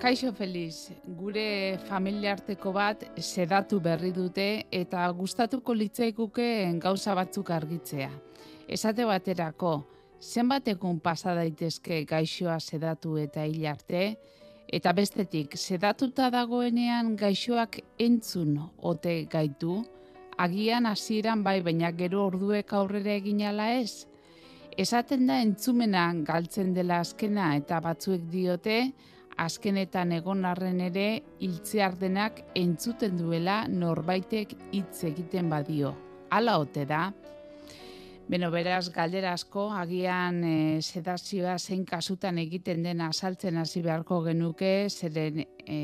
Kaixo Feliz, gure familiarteko bat sedatu berri dute eta gustatuko litzaikuke gauza batzuk argitzea. Esate baterako, zenbat egun pasa daitezke gaixoa sedatu eta hil arte, eta bestetik, sedatuta dagoenean gaixoak entzun ote gaitu, agian hasieran bai baina gero orduek aurrera egin ala ez, Esaten da entzumenan galtzen dela azkena eta batzuek diote, azkenetan egon arren ere hiltzear denak entzuten duela norbaitek hitz egiten badio. Hala ote da. Beno, beraz, galdera asko, agian e, sedazioa zein kasutan egiten dena asaltzen hasi beharko genuke, zeren e,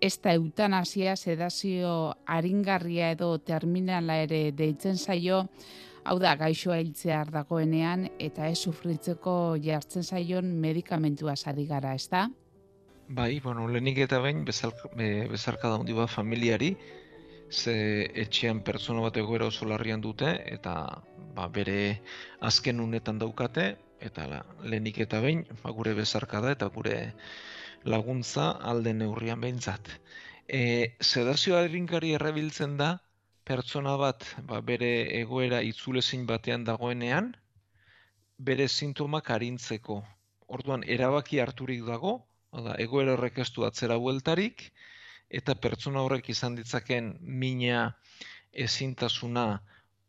ez da eutanasia sedazio aringarria edo terminala ere deitzen zaio, hau da, gaixoa hiltzear dagoenean, eta ez sufritzeko jartzen zaion medikamentua sari gara, ez da? Bai, bueno, lehenik eta behin bezarka da bat familiari, ze etxean pertsona bat egoera oso larrian dute, eta ba, bere azken unetan daukate, eta la, lehenik eta behin ba, gure bezarka da, eta gure laguntza alde neurrian behintzat. E, sedazioa erinkari errabiltzen da, pertsona bat ba, bere egoera itzulezin batean dagoenean, bere sintomak arintzeko. Orduan, erabaki harturik dago, Oda, egoera horrek ez du atzera bueltarik, eta pertsona horrek izan ditzaken mina ezintasuna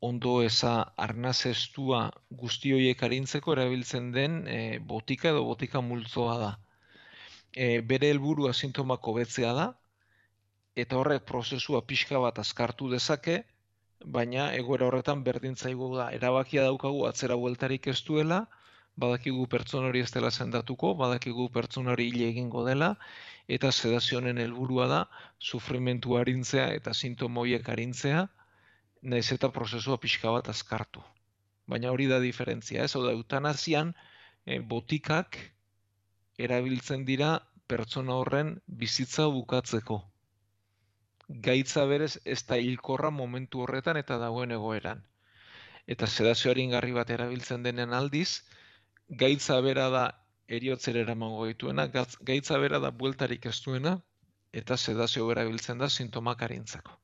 ondo eza arnazestua guzti horiek arintzeko erabiltzen den e, botika edo botika multzoa da. E, bere helburua sintomako betzea da, eta horrek prozesua pixka bat azkartu dezake, baina egoera horretan berdintzaigu da, erabakia daukagu atzera bueltarik ez duela, badakigu pertsona hori ez dela sendatuko, badakigu pertsona hori hile egingo dela, eta sedazionen helburua da, sufrimentu harintzea eta sintomoiek harintzea, nahiz eta prozesua pixka bat azkartu. Baina hori da diferentzia, ez? Oda, eutanazian, e, botikak erabiltzen dira pertsona horren bizitza bukatzeko. Gaitza berez ez da hilkorra momentu horretan eta dagoen egoeran. Eta sedazioaren garri bat erabiltzen denen aldiz, gaitza bera da eriotzera eramango dituena, gaitza bera da bueltarik ez duena, eta sedazio bera biltzen da sintomak arintzako.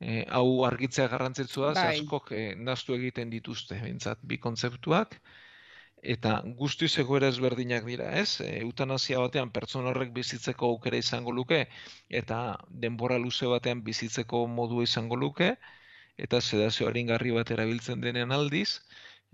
E, hau argitzea garrantzitsua da, bai. askok e, naztu egiten dituzte, bintzat, bi kontzeptuak, eta guzti egoera ezberdinak dira, ez? E, eutanazia batean pertsona horrek bizitzeko aukera izango luke, eta denbora luze batean bizitzeko modu izango luke, eta sedazio haringarri bat erabiltzen denen aldiz,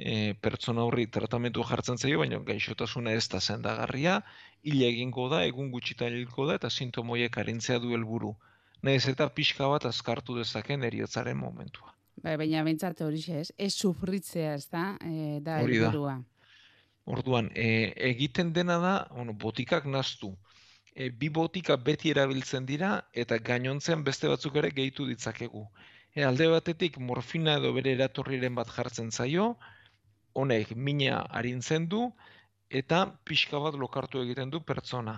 e, pertsona horri tratamentu jartzen zaio, baina gaixotasuna ez da zendagarria, hile egingo da, egun gutxita hilko da, eta sintomoiek arintzea du helburu. Naiz eta pixka bat azkartu dezaken eriotzaren momentua. Bai, baina bentsat hori ez, ez sufritzea ez da, e, da helburua. Orduan, e, egiten dena da, bueno, botikak naztu. E, bi botika beti erabiltzen dira, eta gainontzean beste batzuk ere gehitu ditzakegu. E, alde batetik morfina edo bere eratorriren bat jartzen zaio, honek mina arintzen du eta pixka bat lokartu egiten du pertsona.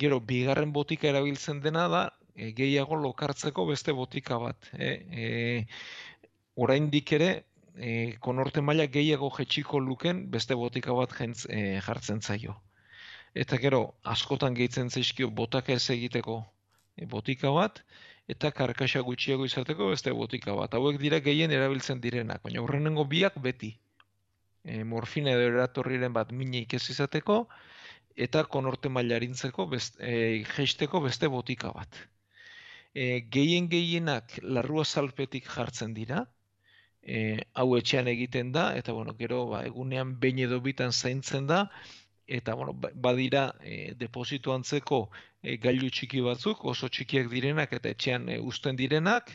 Gero, bigarren botika erabiltzen dena da, e, gehiago lokartzeko beste botika bat. E, e, oraindik ere, e, konorte maila gehiago jetxiko luken beste botika bat jentz, e, jartzen zaio. Eta gero, askotan gehitzen zaizkio botaka ez egiteko e, botika bat, eta karkaxa gutxiago izateko beste botika bat. Hauek dira gehien erabiltzen direnak, baina horrenengo biak beti. E, morfina edo eratorriren bat minik ez izateko, eta konorte mailarintzeko best, e, geisteko beste botika bat. E, gehien gehienak larrua salpetik jartzen dira, e, hau etxean egiten da, eta bueno, gero ba, egunean behin edo bitan zaintzen da, eta bueno, ba, badira e, deposito antzeko e, gailu txiki batzuk, oso txikiak direnak eta etxean e, uzten direnak,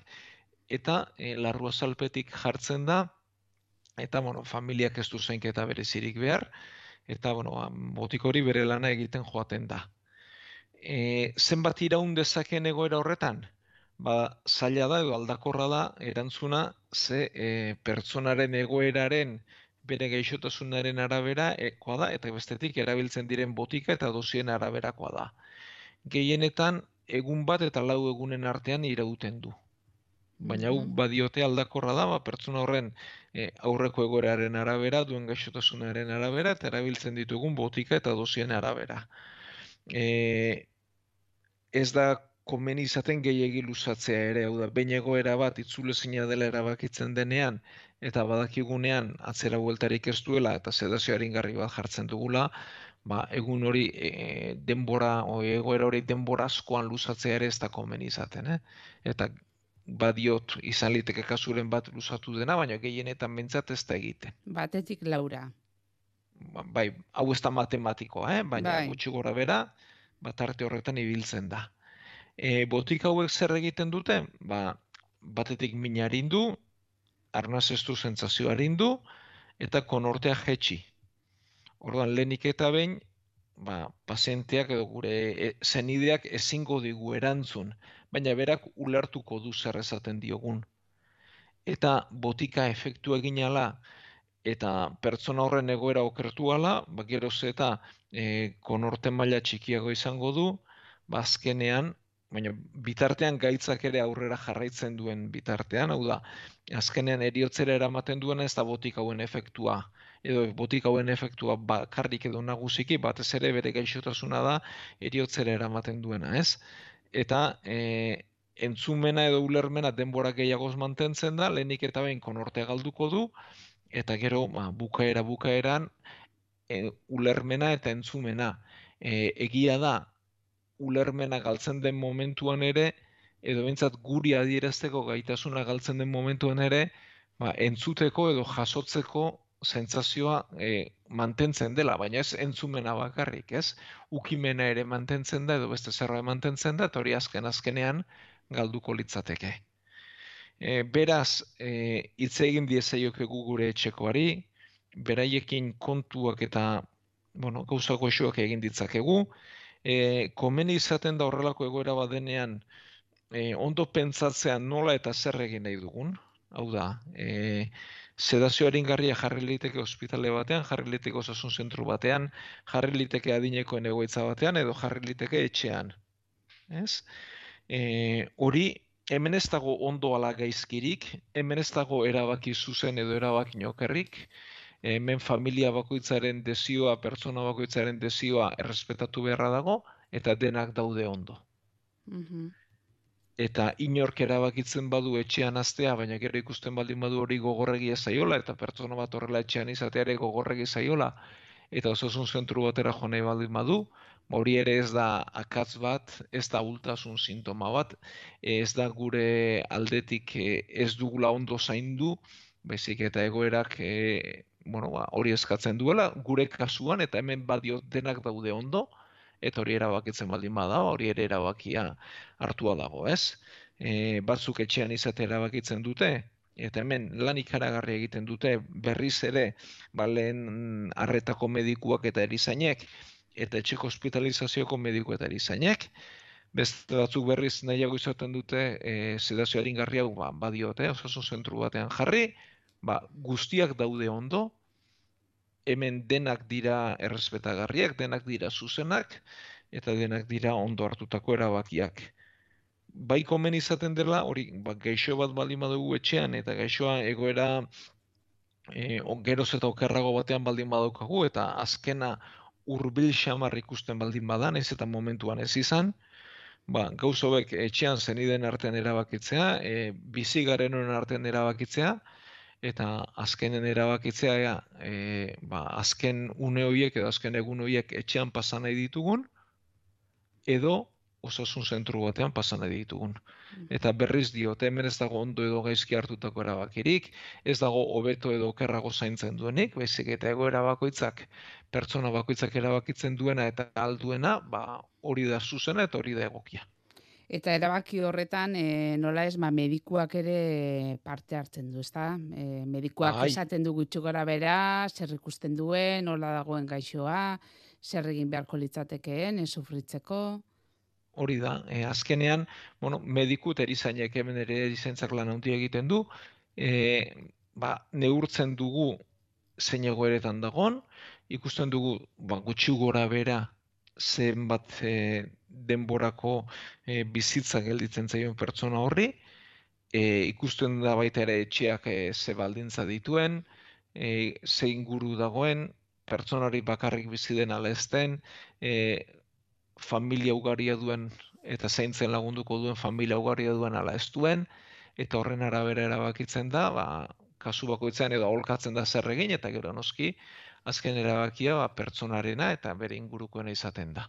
eta e, larrua salpetik jartzen da, eta bueno, familiak ez du zeinketa berezirik behar, eta bueno, ba, botik hori bere lana egiten joaten da. E, zenbat iraun dezaken egoera horretan? Ba, zaila da edo aldakorra da erantzuna ze e, pertsonaren egoeraren bere gaixotasunaren arabera ekoa da, eta bestetik erabiltzen diren botika eta dosien araberakoa da. Gehienetan, egun bat eta lau egunen artean irauten du. Baina hau badiote aldakorra da, ba, pertsona horren e, aurreko egoeraren arabera, duen gaixotasunaren arabera, eta erabiltzen ditugun botika eta dosien arabera. e, ez da komen izaten gehiegi luzatzea ere, hau da, behin egoera bat itzulezina dela erabakitzen denean, eta badakigunean atzera bueltarik ez duela, eta sedazioarin garri bat jartzen dugula, ba, egun hori e, denbora, o, egoera hori denbora askoan luzatzea ere ez da komen izaten, eh? eta badiot izan liteke kasuren bat luzatu dena, baina gehienetan bentsat ez da egiten. Batetik laura. Ba, bai, hau ez da matematikoa, eh? baina bai. gutxi gora bera, bat arte horretan ibiltzen da. E, botik hauek zer egiten dute? Ba, batetik minarindu, arnaz ez du zentzazioa eta konortea jetxi. Orduan, lehenik eta behin, ba, pazienteak edo gure e, zenideak ezingo digu erantzun, baina berak ulertuko du zer esaten diogun. Eta botika efektu egin ala, eta pertsona horren egoera okertuala, ba, geroz eta e, konorte maila txikiago izango du, ba, baina bitartean gaitzak ere aurrera jarraitzen duen bitartean, hau da, azkenean eriotzera eramaten duena ez da botik hauen efektua, edo botik hauen efektua bakarrik edo nagusiki, batez ere bere gaixotasuna da eriotzera eramaten duena, ez? Eta e, entzumena edo ulermena denbora gehiagoz mantentzen da, lehenik eta behin konorte galduko du, eta gero ba, bukaera bukaeran e, ulermena eta entzumena. E, egia da, ulermena galtzen den momentuan ere, edo bentsat guri adierazteko gaitasuna galtzen den momentuan ere, ba, entzuteko edo jasotzeko sentsazioa e, mantentzen dela, baina ez entzumena bakarrik, ez? Ukimena ere mantentzen da edo beste zerra mantentzen da, eta hori azken azkenean galduko litzateke. E, beraz, e, hitz egin diezaiokegu gure etxekoari, beraiekin kontuak eta bueno, gauza goxuak egin ditzakegu. E, komeni izaten da horrelako egoera badenean e, ondo pentsatzea nola eta zer egin nahi dugun. Hau da, e, sedazio garria jarri liteke ospitale batean, jarri liteke osasun zentru batean, jarri liteke adinekoen egoitza batean, edo jarri liteke etxean. Ez? E, hori, hemen ez dago ondo ala gaizkirik, hemen ez dago erabaki zuzen edo erabaki nokerrik, hemen familia bakoitzaren desioa, pertsona bakoitzaren desioa errespetatu beharra dago, eta denak daude ondo. Mm Eta inork erabakitzen badu etxean aztea, baina gero ikusten baldin badu hori gogorregi zaiola, eta pertsona bat horrela etxean izateare gogorregi zaiola, eta osasun zentru batera jone baldin badu, hori ere ez da akatz bat, ez da ultasun sintoma bat, ez da gure aldetik eh, ez dugula ondo zaindu, bezik eta egoerak e, bueno, ba, hori eskatzen duela, gure kasuan, eta hemen badio denak daude ondo, eta hori erabakitzen baldin bada, hori ere erabakia hartua dago, ez? E, batzuk etxean izate erabakitzen dute, eta hemen lan ikaragarri egiten dute berriz ere, ba, lehen arretako medikuak eta erizainek, eta etxeko hospitalizazioko mediku eta erizainek, beste batzuk berriz nahiago izaten dute e, sedazioarin garri hau ba, badiote, osasun zentru batean jarri, ba, guztiak daude ondo, hemen denak dira errespetagarriak, denak dira zuzenak, eta denak dira ondo hartutako erabakiak. Bai komen izaten dela, hori, ba, gaixo bat baldin badugu etxean, eta gaixoa egoera e, geroz eta okerrago batean baldin badaukagu, eta azkena urbil xamar ikusten baldin badan, ez eta momentuan ez izan, ba, gauzobek etxean zeniden artean erabakitzea, e, bizi garen artean erabakitzea, eta azkenen erabakitzea ja, e, ba, azken une horiek edo azken egun horiek etxean pasa nahi ditugun edo osasun zentru batean pasa nahi ditugun. Mm. Eta berriz dio, hemen ez dago ondo edo gaizki hartutako erabakirik, ez dago hobeto edo okerrago zaintzen duenik, baizik eta egoera bakoitzak pertsona bakoitzak erabakitzen duena eta alduena, ba, hori da zuzena eta hori da egokia. Eta erabaki horretan, e, nola ez, ma, ba, medikuak ere parte hartzen du, ezta? E, medikuak Ai. esaten du gutxu gara bera, zer ikusten duen, nola dagoen gaixoa, zer egin beharko litzatekeen, ez sufritzeko. Hori da, e, azkenean, bueno, mediku erizainek hemen ere erizaintzak lan handi egiten du, e, ba, neurtzen dugu zein egoeretan dagon, ikusten dugu ba, gutxi gora bera zenbat e, denborako e, bizitza gelditzen zaion pertsona horri, e, ikusten da baita ere etxeak e, ze baldintza dituen, e, ze inguru dagoen, pertsonari bakarrik bizi den ala ezten, e, familia ugaria duen eta zaintzen lagunduko duen familia ugaria duen ala ez duen, eta horren arabera erabakitzen da, ba, kasu bakoitzean edo aholkatzen da zer egin, eta gero noski, azken erabakia ba, pertsonarena eta bere ingurukoena izaten da.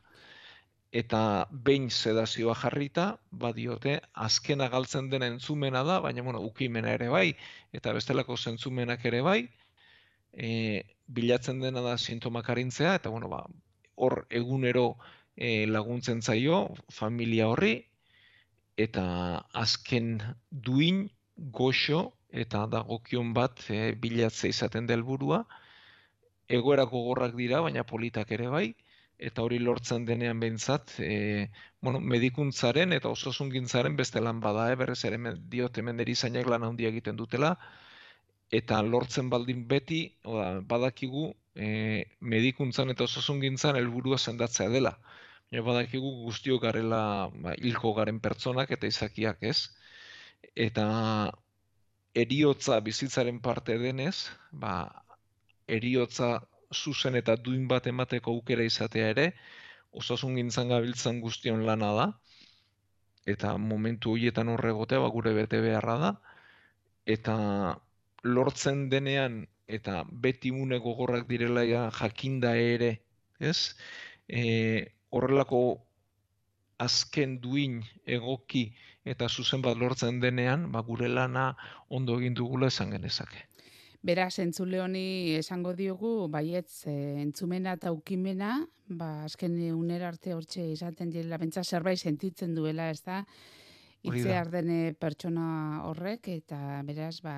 Eta behin sedazioa jarrita, badiote, azken agaltzen dena entzumena da, baina bueno, ukimena ere bai, eta bestelako zentzumenak ere bai, e, bilatzen dena da sintomak arintzea, eta bueno, ba, hor egunero e, laguntzen zaio familia horri, eta azken duin goxo eta dagokion bat e, bilatzea izaten delburua, egoerako gorrak dira, baina politak ere bai, eta hori lortzen denean behintzat, e, bueno, medikuntzaren eta osasungintzaren beste lan bada, e, berrez ere diote menderi zainak lan handia egiten dutela, eta lortzen baldin beti, oda, badakigu e, medikuntzan eta osasungintzan helburua sendatzea dela. E, badakigu guztiok garela ba, hilko garen pertsonak eta izakiak ez. Eta eriotza bizitzaren parte denez, ba, eriotza zuzen eta duin bat emateko aukera izatea ere, osasun gintzan gabiltzan guztion lana da, eta momentu horietan horregotea ba, gure bete beharra da, eta lortzen denean, eta beti une gogorrak direla jakinda ere, ez? E, horrelako azken duin egoki eta zuzen bat lortzen denean, ba, gure lana ondo egin dugula esan genezake. Beraz, entzule honi esango diogu, baietz, e, entzumena eta ukimena, ba, azken unera arte hortxe izaten dira, bentsa zerbait sentitzen duela, ez da, itze ardene pertsona horrek, eta beraz, ba,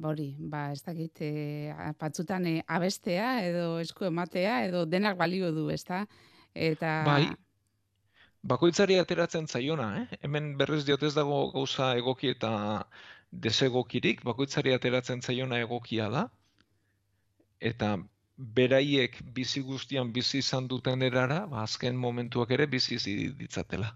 bori, ba, ez dakit, e, patzutan e, abestea, edo esku ematea, edo denak balio du, ez da, eta... Bai, bakoitzari ateratzen zaiona, eh? hemen berrez diotez dago gauza egoki eta desegokirik, bakoitzari ateratzen zaiona egokia da, eta beraiek bizi guztian bizi izan duten erara, ba, azken momentuak ere bizi ditzatela.